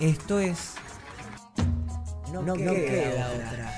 Esto es. No, no queda, queda otra.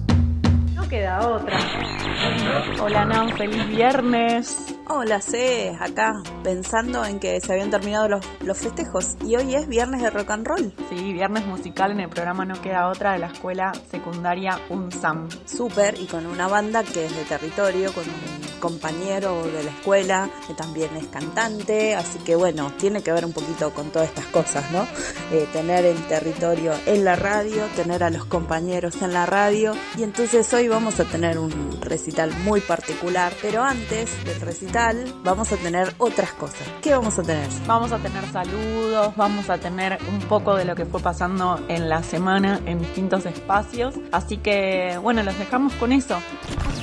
No queda otra. Hola Nan, feliz viernes. Hola C, acá pensando en que se habían terminado los, los festejos y hoy es viernes de rock and roll. Sí, viernes musical en el programa No Queda Otra de la escuela secundaria UNSAM. Súper y con una banda que es de territorio, con un compañero de la escuela que también es cantante, así que bueno, tiene que ver un poquito con todas estas cosas, ¿no? Eh, tener el territorio en la radio, tener a los compañeros en la radio y entonces hoy vamos a tener un recital muy particular, pero antes del recital vamos a tener otras cosas. ¿Qué vamos a tener? Vamos a tener saludos, vamos a tener un poco de lo que fue pasando en la semana en distintos espacios. Así que bueno, los dejamos con eso.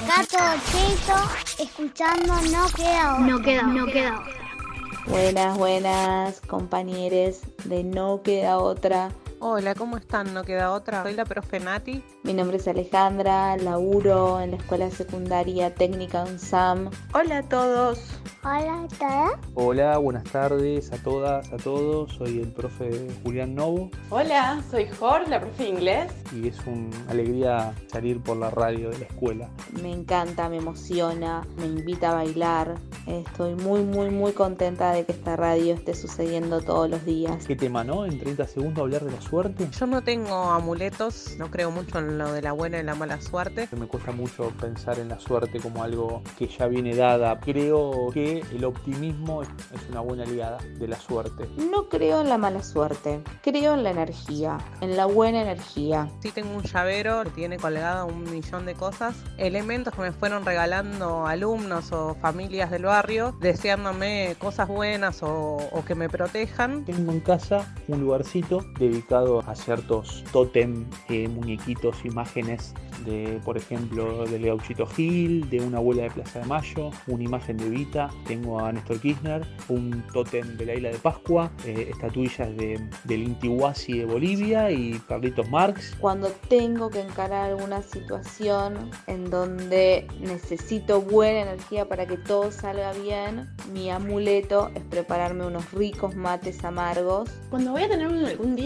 Gato Cheto, escuchando No Queda Otra. No queda, no queda otra. Buenas, buenas compañeros de No Queda Otra. Hola, ¿cómo están? ¿No queda otra? Soy la profe Nati. Mi nombre es Alejandra, laburo en la Escuela Secundaria Técnica UNSAM. Hola a todos. Hola a todas. Hola, buenas tardes a todas, a todos. Soy el profe Julián Novo Hola, soy Jor, la profe de inglés. y es una alegría salir por la radio de la escuela. Me encanta, me emociona, me invita a bailar. Estoy muy, muy, muy contenta de que esta radio esté sucediendo todos los días. ¿Qué tema, no? En 30 segundos hablar de la suerte. Yo no tengo amuletos, no creo mucho en lo de la buena y la mala suerte. Me cuesta mucho pensar en la suerte como algo que ya viene dada. Creo que el optimismo es una buena aliada de la suerte. No creo en la mala suerte, creo en la energía, en la buena energía. Sí tengo un llavero que tiene colgado un millón de cosas, elementos que me fueron regalando alumnos o familias del barrio, deseándome cosas buenas o, o que me protejan. Tengo en casa un lugarcito dedicado a ciertos tótem, eh, muñequitos, imágenes de, por ejemplo, del Gauchito Gil, de una abuela de Plaza de Mayo, una imagen de Vita, tengo a Néstor Kirchner, un tótem de la isla de Pascua, eh, estatuillas de, del Intihuasi de Bolivia y Carlitos Marx. Cuando tengo que encarar alguna situación en donde necesito buena energía para que todo salga bien, mi amuleto es prepararme unos ricos mates amargos. Cuando voy a tener algún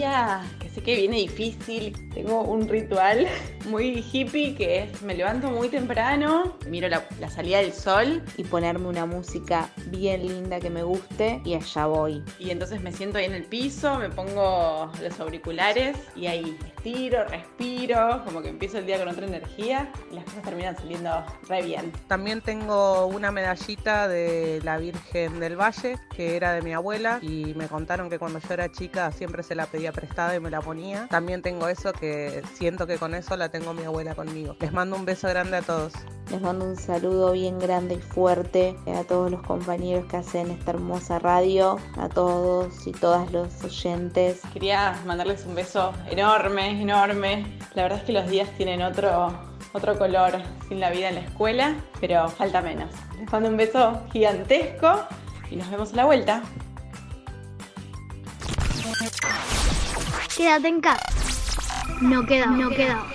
que sé que viene difícil, tengo un ritual muy hippie que es me levanto muy temprano, miro la, la salida del sol y ponerme una música bien linda que me guste y allá voy. y entonces me siento ahí en el piso, me pongo los auriculares y ahí estiro, respiro, como que empiezo el día con otra energía y las cosas terminan saliendo re bien. También tengo una medallita de la Virgen del Valle, que era de mi abuela, y me contaron que cuando yo era chica siempre se la pedía prestada y me la ponía. También tengo eso que siento que con eso la tengo mi abuela conmigo. Les mando un beso grande a todos. Les mando un saludo bien grande y fuerte a todos los compañeros que hacen esta hermosa radio, a todos y todas los oyentes. Quería mandarles un beso enorme, enorme. La verdad es que los días tienen otro, otro color sin la vida en la escuela, pero falta menos. Les mando un beso gigantesco y nos vemos a la vuelta. Quédate en casa. No queda, no queda.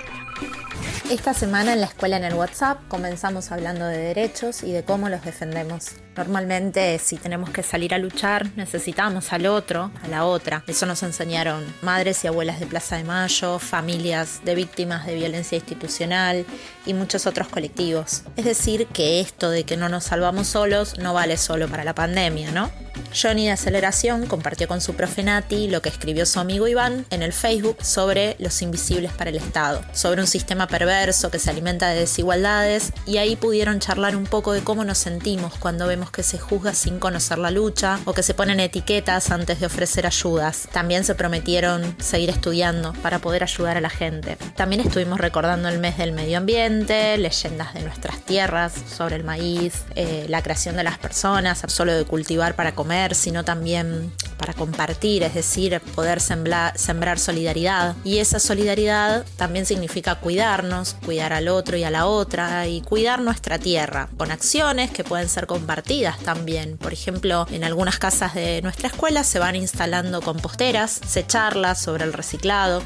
Esta semana en la escuela en el WhatsApp comenzamos hablando de derechos y de cómo los defendemos. Normalmente si tenemos que salir a luchar necesitamos al otro, a la otra. Eso nos enseñaron madres y abuelas de Plaza de Mayo, familias de víctimas de violencia institucional y muchos otros colectivos. Es decir, que esto de que no nos salvamos solos no vale solo para la pandemia, ¿no? Johnny de Aceleración compartió con su profe Nati lo que escribió su amigo Iván en el Facebook sobre los invisibles para el Estado, sobre un sistema perverso que se alimenta de desigualdades y ahí pudieron charlar un poco de cómo nos sentimos cuando vemos que se juzga sin conocer la lucha o que se ponen etiquetas antes de ofrecer ayudas. También se prometieron seguir estudiando para poder ayudar a la gente. También estuvimos recordando el mes del medio ambiente, leyendas de nuestras tierras sobre el maíz, eh, la creación de las personas, solo de cultivar para comer sino también para compartir, es decir, poder sembrar, solidaridad. Y esa solidaridad también significa cuidarnos, cuidar al otro y a la otra y cuidar nuestra tierra, con acciones que pueden ser compartidas también. Por ejemplo, en algunas casas de nuestra escuela se van instalando composteras, se charla sobre el reciclado.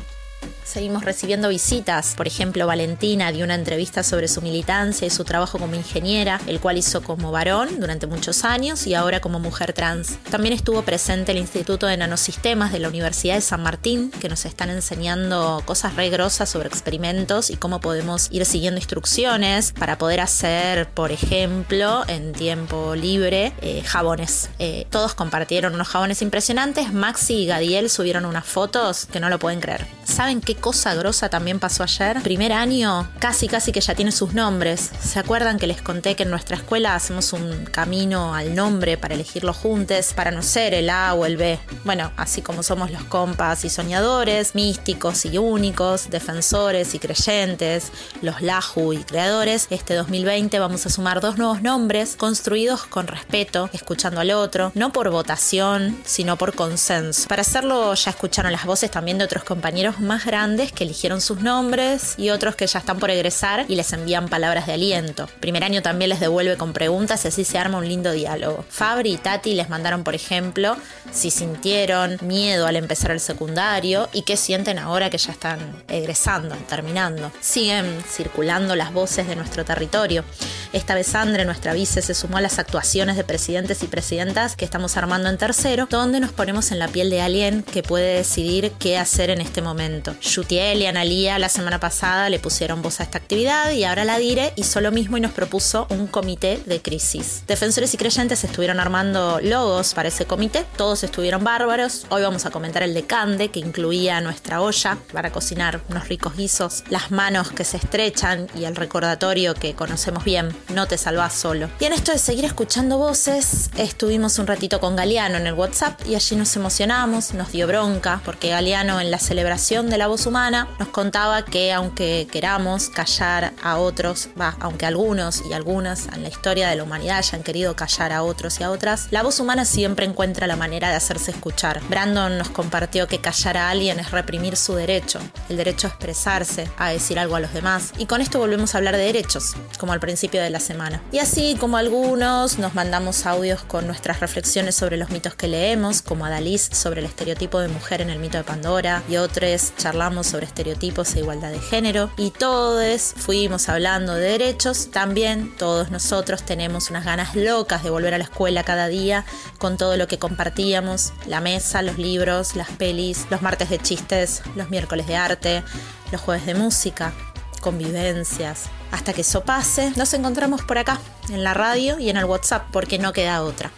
Seguimos recibiendo visitas, por ejemplo Valentina dio una entrevista sobre su militancia y su trabajo como ingeniera, el cual hizo como varón durante muchos años y ahora como mujer trans. También estuvo presente el Instituto de Nanosistemas de la Universidad de San Martín, que nos están enseñando cosas re grosas sobre experimentos y cómo podemos ir siguiendo instrucciones para poder hacer, por ejemplo, en tiempo libre, eh, jabones. Eh, todos compartieron unos jabones impresionantes, Maxi y Gadiel subieron unas fotos que no lo pueden creer. ¿Saben qué cosa grosa también pasó ayer? Primer año, casi casi que ya tiene sus nombres. ¿Se acuerdan que les conté que en nuestra escuela hacemos un camino al nombre para elegirlo juntos, para no ser el A o el B? Bueno, así como somos los compas y soñadores, místicos y únicos, defensores y creyentes, los Lahu y creadores, este 2020 vamos a sumar dos nuevos nombres construidos con respeto, escuchando al otro, no por votación, sino por consenso. Para hacerlo ya escucharon las voces también de otros compañeros más grandes que eligieron sus nombres y otros que ya están por egresar y les envían palabras de aliento. Primer año también les devuelve con preguntas y así se arma un lindo diálogo. Fabri y Tati les mandaron, por ejemplo, si sintieron miedo al empezar el secundario y qué sienten ahora que ya están egresando, terminando. Siguen circulando las voces de nuestro territorio. Esta vez Andre, nuestra vice, se sumó a las actuaciones de presidentes y presidentas que estamos armando en tercero, donde nos ponemos en la piel de alguien que puede decidir qué hacer en este momento. Yutiel y Analía la semana pasada le pusieron voz a esta actividad y ahora la Dire hizo lo mismo y nos propuso un comité de crisis. Defensores y creyentes estuvieron armando logos para ese comité, todos estuvieron bárbaros. Hoy vamos a comentar el de Cande, que incluía nuestra olla para cocinar unos ricos guisos, las manos que se estrechan y el recordatorio que conocemos bien no te salvás solo. Y en esto de seguir escuchando voces, estuvimos un ratito con Galeano en el WhatsApp y allí nos emocionamos, nos dio bronca, porque Galeano en la celebración de la voz humana nos contaba que aunque queramos callar a otros, va, aunque algunos y algunas en la historia de la humanidad hayan querido callar a otros y a otras, la voz humana siempre encuentra la manera de hacerse escuchar. Brandon nos compartió que callar a alguien es reprimir su derecho, el derecho a expresarse, a decir algo a los demás. Y con esto volvemos a hablar de derechos, como al principio de la semana. Y así como algunos nos mandamos audios con nuestras reflexiones sobre los mitos que leemos, como Adalys sobre el estereotipo de mujer en el mito de Pandora, y otros charlamos sobre estereotipos e igualdad de género, y todos fuimos hablando de derechos, también todos nosotros tenemos unas ganas locas de volver a la escuela cada día con todo lo que compartíamos, la mesa, los libros, las pelis, los martes de chistes, los miércoles de arte, los jueves de música, convivencias. Hasta que eso pase, nos encontramos por acá, en la radio y en el WhatsApp, porque no queda otra.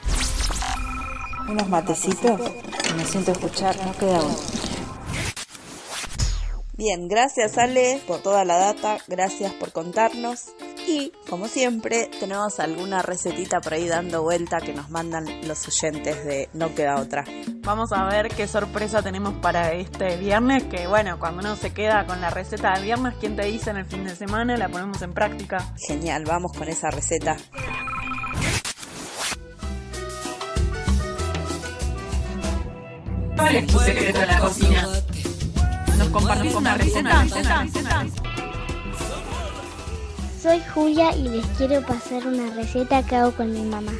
Unos matecitos, me siento escuchar, no queda otra. Bien, gracias Ale por toda la data, gracias por contarnos. Y, como siempre, tenemos alguna recetita por ahí dando vuelta que nos mandan los oyentes de No Queda Otra. Vamos a ver qué sorpresa tenemos para este viernes, que bueno, cuando uno se queda con la receta del viernes, ¿quién te dice en el fin de semana? La ponemos en práctica. Genial, vamos con esa receta. ¿Cuál es tu secreto en la cocina? ¿Nos compartís una receta? Soy Julia y les quiero pasar una receta que hago con mi mamá.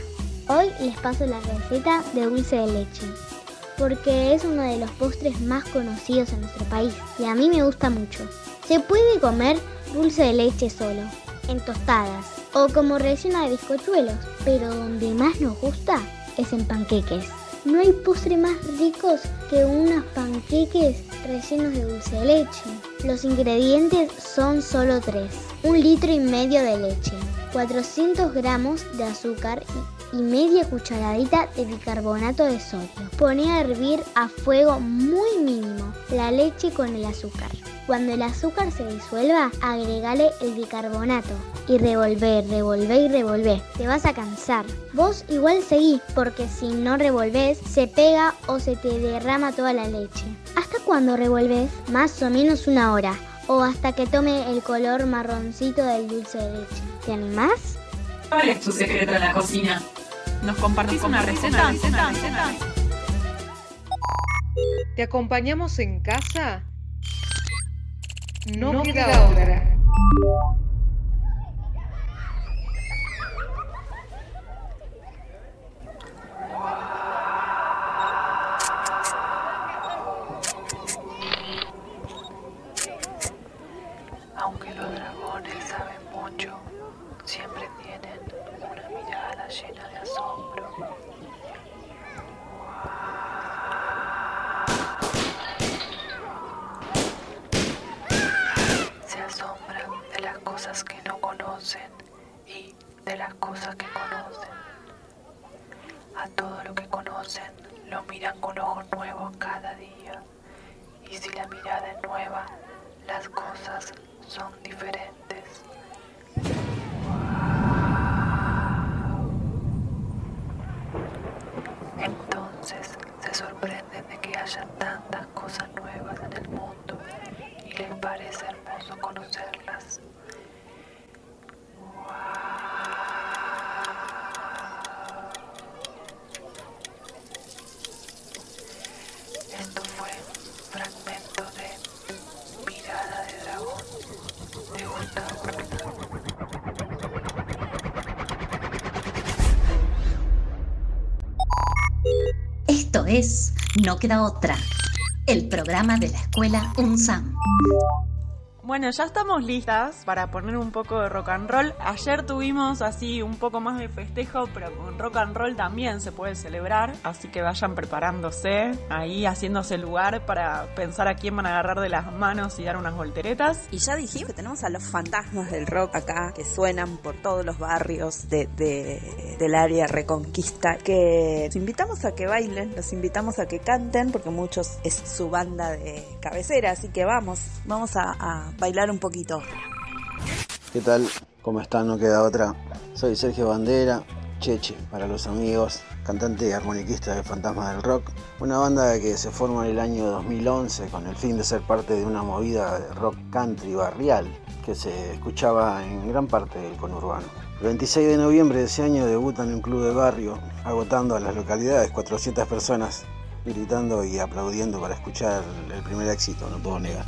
Hoy les paso la receta de dulce de leche, porque es uno de los postres más conocidos en nuestro país y a mí me gusta mucho. Se puede comer dulce de leche solo, en tostadas o como rellena de bizcochuelos, pero donde más nos gusta es en panqueques. No hay postre más ricos que unos panqueques rellenos de dulce de leche. Los ingredientes son solo tres. Un litro y medio de leche, 400 gramos de azúcar y media cucharadita de bicarbonato de sodio. Poné a hervir a fuego muy mínimo la leche con el azúcar. Cuando el azúcar se disuelva, agregale el bicarbonato y revolver, revolver y revolver. Te vas a cansar. Vos igual seguí, porque si no revolves, se pega o se te derrama toda la leche. ¿Hasta cuando revolves? Más o menos una hora. O hasta que tome el color marroncito del dulce de leche. ¿Te animás? ¿Cuál es tu secreto en la cocina? ¿Nos compartís una receta? ¿Te acompañamos en casa? No, queda, otra. De las cosas que conocen. A todo lo que conocen lo miran con ojos nuevos cada día. Y si la mirada es nueva, las cosas son diferentes. No queda otra, el programa de la escuela UNSAM. Bueno, ya estamos listas para poner un poco de rock and roll. Ayer tuvimos así un poco más de festejo, pero con rock and roll también se puede celebrar. Así que vayan preparándose, ahí haciéndose lugar para pensar a quién van a agarrar de las manos y dar unas volteretas. Y ya dijimos que tenemos a los fantasmas del rock acá, que suenan por todos los barrios de, de- del área Reconquista, que los invitamos a que bailen, los invitamos a que canten, porque muchos es su banda de cabecera, así que vamos, vamos a bailar un poquito. ¿Qué tal? ¿Cómo están? No queda otra. Soy Sergio Bandera, Cheche para los amigos, cantante y armoniquista de Fantasma del Rock, una banda que se forma en el año 2011 con el fin de ser parte de una movida de rock country barrial que se escuchaba en gran parte del conurbano. El 26 de noviembre de ese año debutan en un club de barrio, agotando a las localidades 400 personas, gritando y aplaudiendo para escuchar el primer éxito, no puedo negar.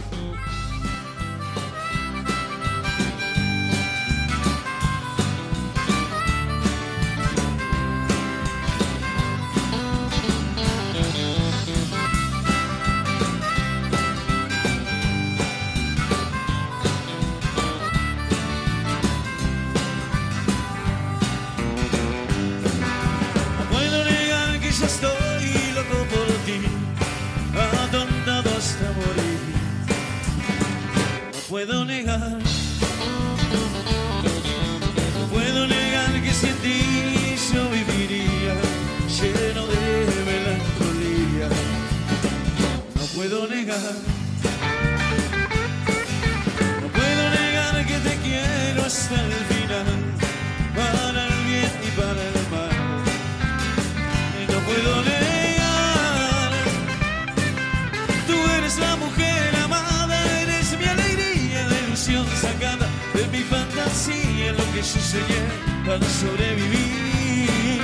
Soñé para sobrevivir.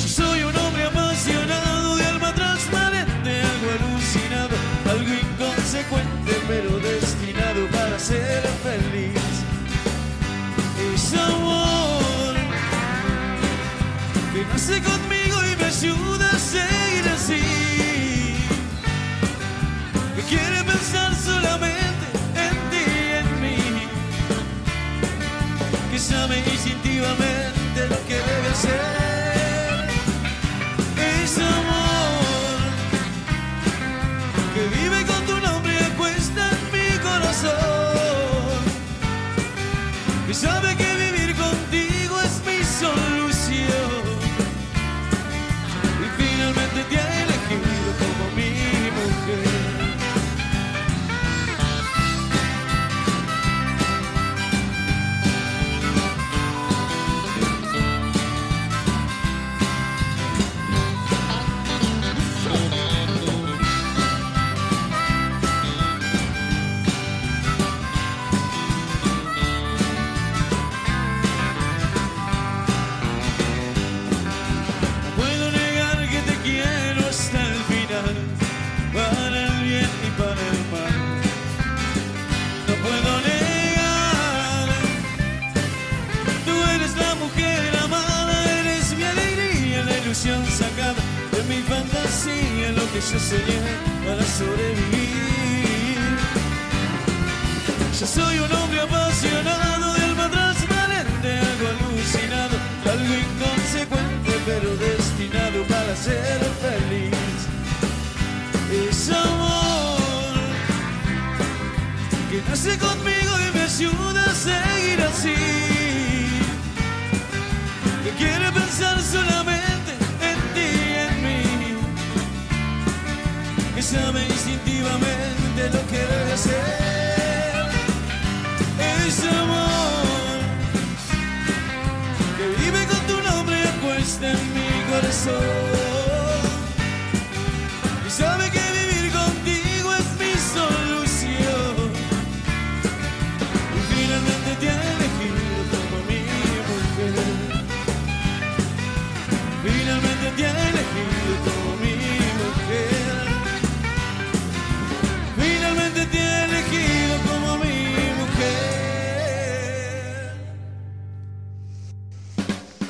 Yo soy un hombre apasionado de alma transparente, algo alucinado, algo inconsecuente, pero destinado para ser feliz. Es amor que nace conmigo y me ayuda a seguir así. Que quiere pensar Dame instintivamente lo que debe hacer. Conmigo y me ayuda a seguir así. Que quiere pensar solamente en ti y en mí. Que sabe instintivamente lo que debe hacer. Es amor que vive con tu nombre y en mi corazón.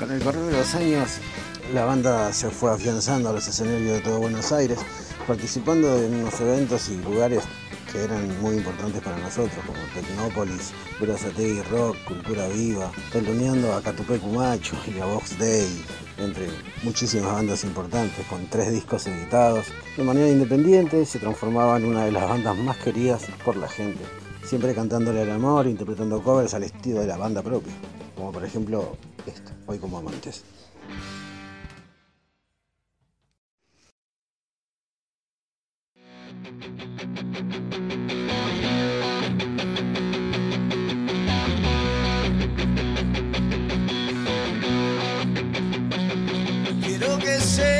Con el correr de los años, la banda se fue afianzando a los escenarios de todo Buenos Aires, participando en unos eventos y lugares que eran muy importantes para nosotros, como Tecnópolis, Verazategui Rock, Cultura Viva, teloneando a Catupecu Macho y a Vox Day, entre muchísimas bandas importantes, con tres discos editados. De manera independiente se transformaba en una de las bandas más queridas por la gente, siempre cantándole al amor, interpretando covers al estilo de la banda propia, como por ejemplo Hoy como Amantes. Quiero que sepas,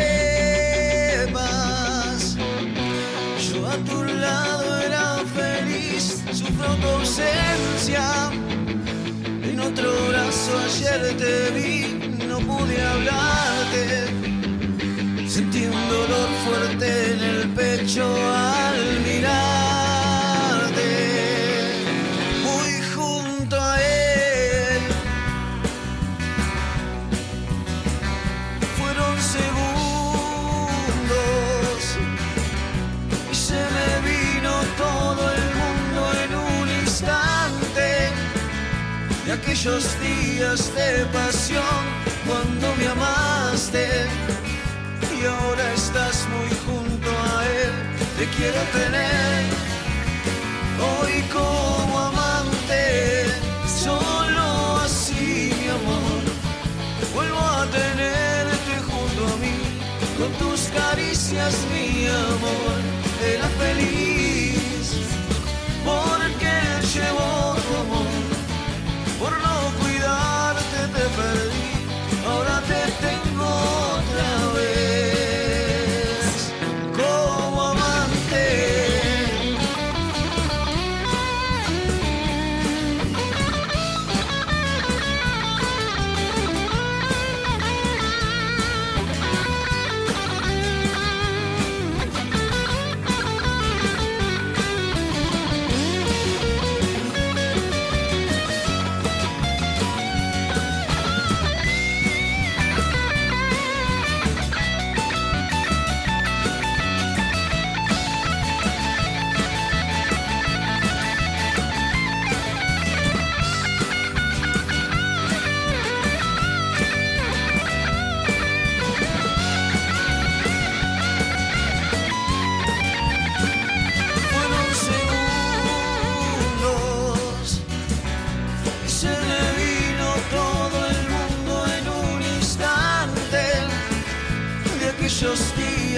yo a tu lado era feliz, sufro tu ausencia. En otro ayer te vi, no pude hablarte. Sentí un dolor fuerte en el pecho al mirarte. Aquellos días de pasión cuando me amaste y ahora estás muy junto a él. Te quiero tener hoy como amante, solo así mi amor. Vuelvo a tenerte junto a mí, con tus caricias mi amor.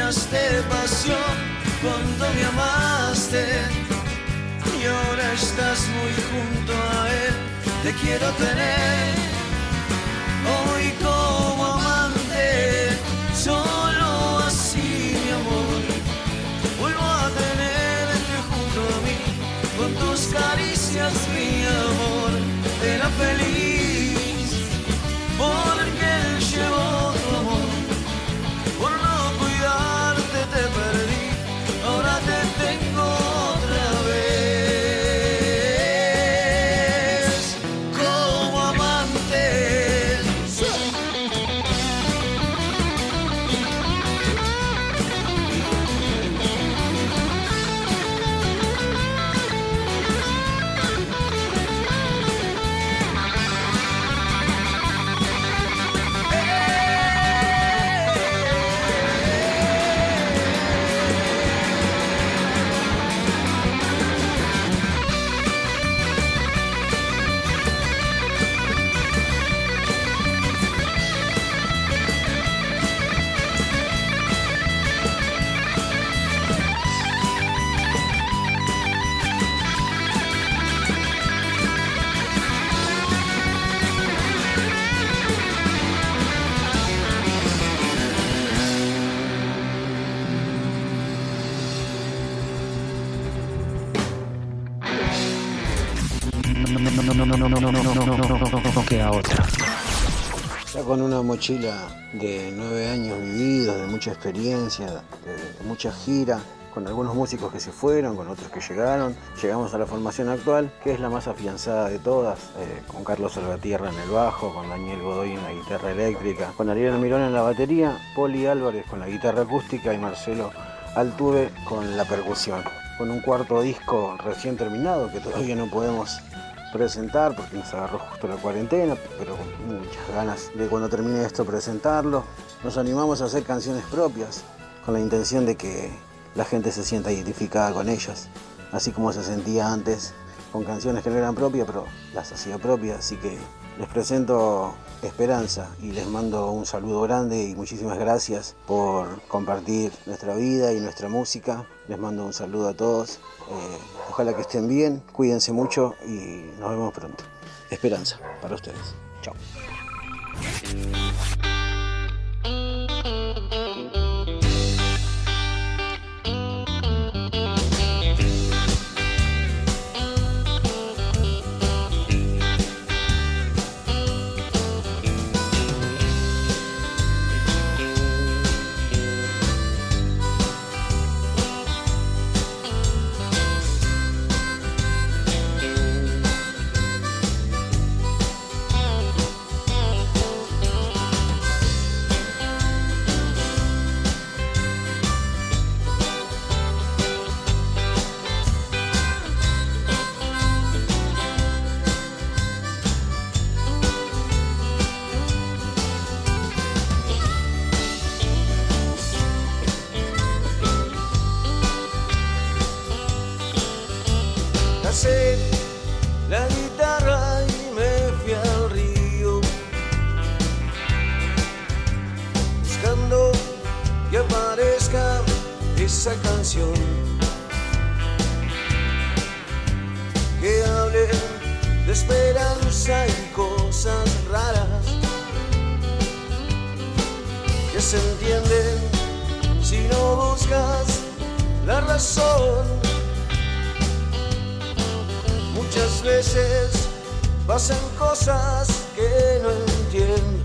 De pasión cuando me amaste y ahora estás muy junto a él. Te quiero tener hoy como amante, solo así mi amor. Vuelvo a tenerte junto a mí, con tus caricias mi amor. Era feliz no, no, no, que a otra. Ya con una mochila de nueve años vividos, de mucha experiencia, de, mucha gira, con algunos músicos que se fueron, con otros que llegaron, llegamos a la formación actual, que es la más afianzada de todas, eh, con Carlos Salvatierra en el bajo, con Daniel Godoy en la guitarra eléctrica, con Ariel Mirón en la batería, Poli Álvarez con la guitarra acústica y Marcelo Altuve con la percusión. Con un cuarto disco recién terminado que todavía no podemos presentar porque nos agarró justo la cuarentena, pero con muchas ganas de cuando termine esto presentarlo. Nos animamos a hacer canciones propias con la intención de que la gente se sienta identificada con ellas, así como se sentía antes con canciones que no eran propias, pero las hacía propias, así que les presento Esperanza y les mando un saludo grande y muchísimas gracias por compartir nuestra vida y nuestra música. Les mando un saludo a todos. Eh, ojalá que estén bien, cuídense mucho y nos vemos pronto. Esperanza para ustedes. Chao. Casé la guitarra y me fui al río buscando que aparezca esa canción. Que hable de esperanza y cosas raras que se entienden si no buscas la razón veces pasan cosas que no entiendo.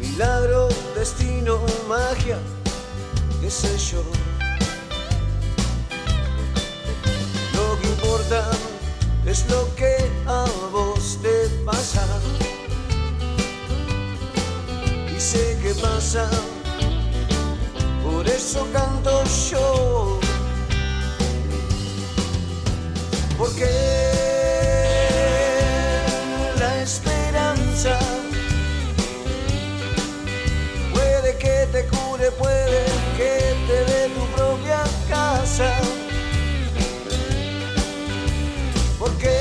Milagro, destino, magia, qué sé yo. Lo que importa es lo que a vos te pasa. Y sé que pasa, por eso canto yo. Porque la esperanza puede que te cure, puede que te dé tu propia casa. Porque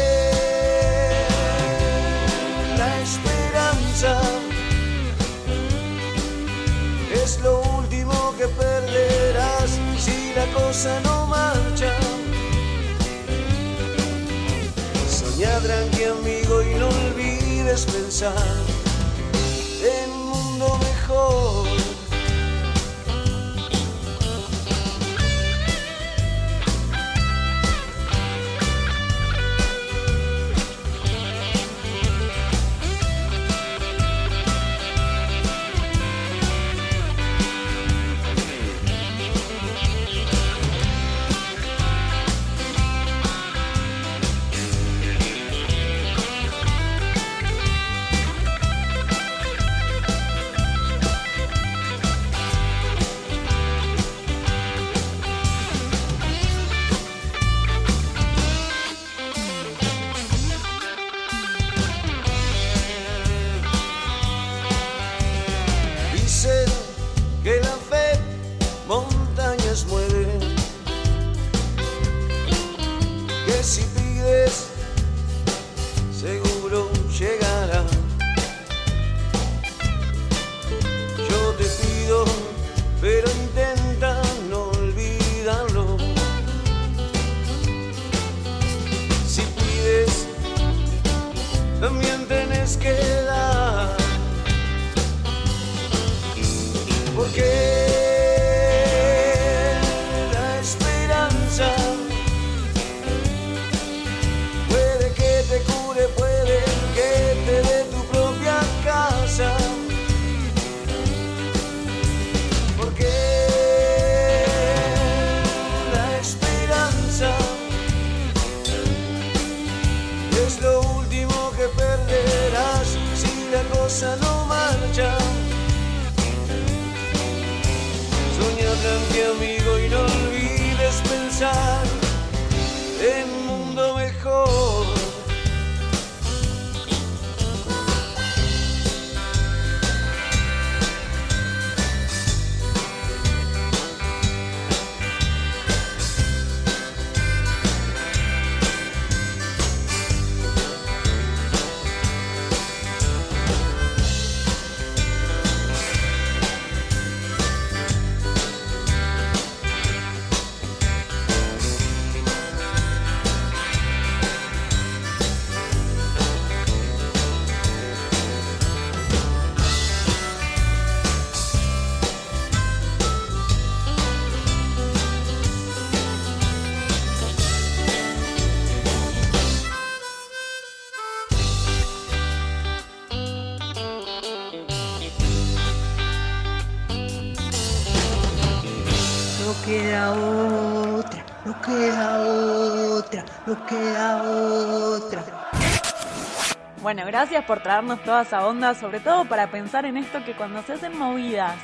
la esperanza es lo último que perderás. Si la cosa no 的 shine. Gracias por traernos toda esa onda, sobre todo para pensar en esto que cuando se hacen movidas,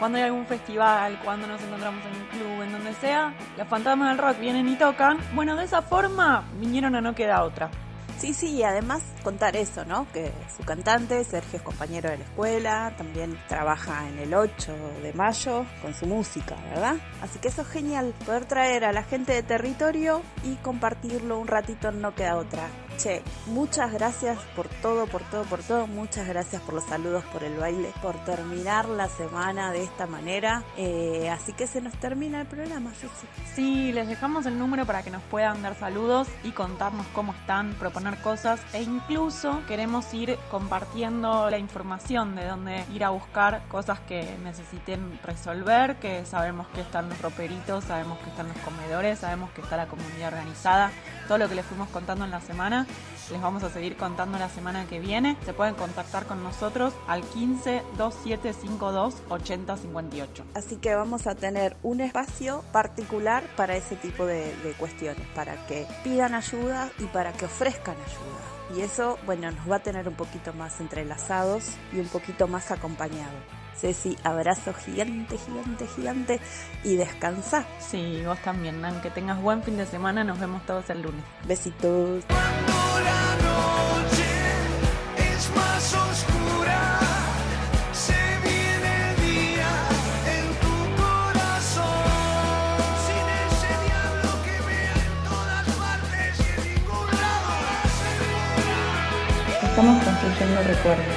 cuando hay algún festival, cuando nos encontramos en un club, en donde sea, los fantasmas del rock vienen y tocan. Bueno, de esa forma vinieron a No Queda Otra. Sí, sí, y además contar eso, ¿no? Que su cantante, Sergio es compañero de la escuela, también trabaja en el 8 de mayo con su música, ¿verdad? Así que eso es genial, poder traer a la gente de territorio y compartirlo un ratito No Queda Otra. Che, muchas gracias por todo, por todo, por todo. Muchas gracias por los saludos, por el baile, por terminar la semana de esta manera. Eh, así que se nos termina el programa, Susi. Sí, les dejamos el número para que nos puedan dar saludos y contarnos cómo están, proponer cosas e incluso queremos ir compartiendo la información de dónde ir a buscar cosas que necesiten resolver, que sabemos que están los roperitos, sabemos que están los comedores, sabemos que está la comunidad organizada, todo lo que les fuimos contando en la semana les vamos a seguir contando la semana que viene. Se pueden contactar con nosotros al 15 2752 8058. Así que vamos a tener un espacio particular para ese tipo de, cuestiones, para que pidan ayuda y para que ofrezcan ayuda. Y eso, bueno, nos va a tener un poquito más entrelazados y un poquito más acompañados. Ceci, abrazo gigante, gigante, gigante y descansa. Sí, vos también, Nan. Que tengas buen fin de semana. Nos vemos todos el lunes. Besitos. La noche es más oscura, se viene el día en tu corazón. Sin ese diablo que vea en todas partes y en ningún lado Estamos construyendo recuerdos,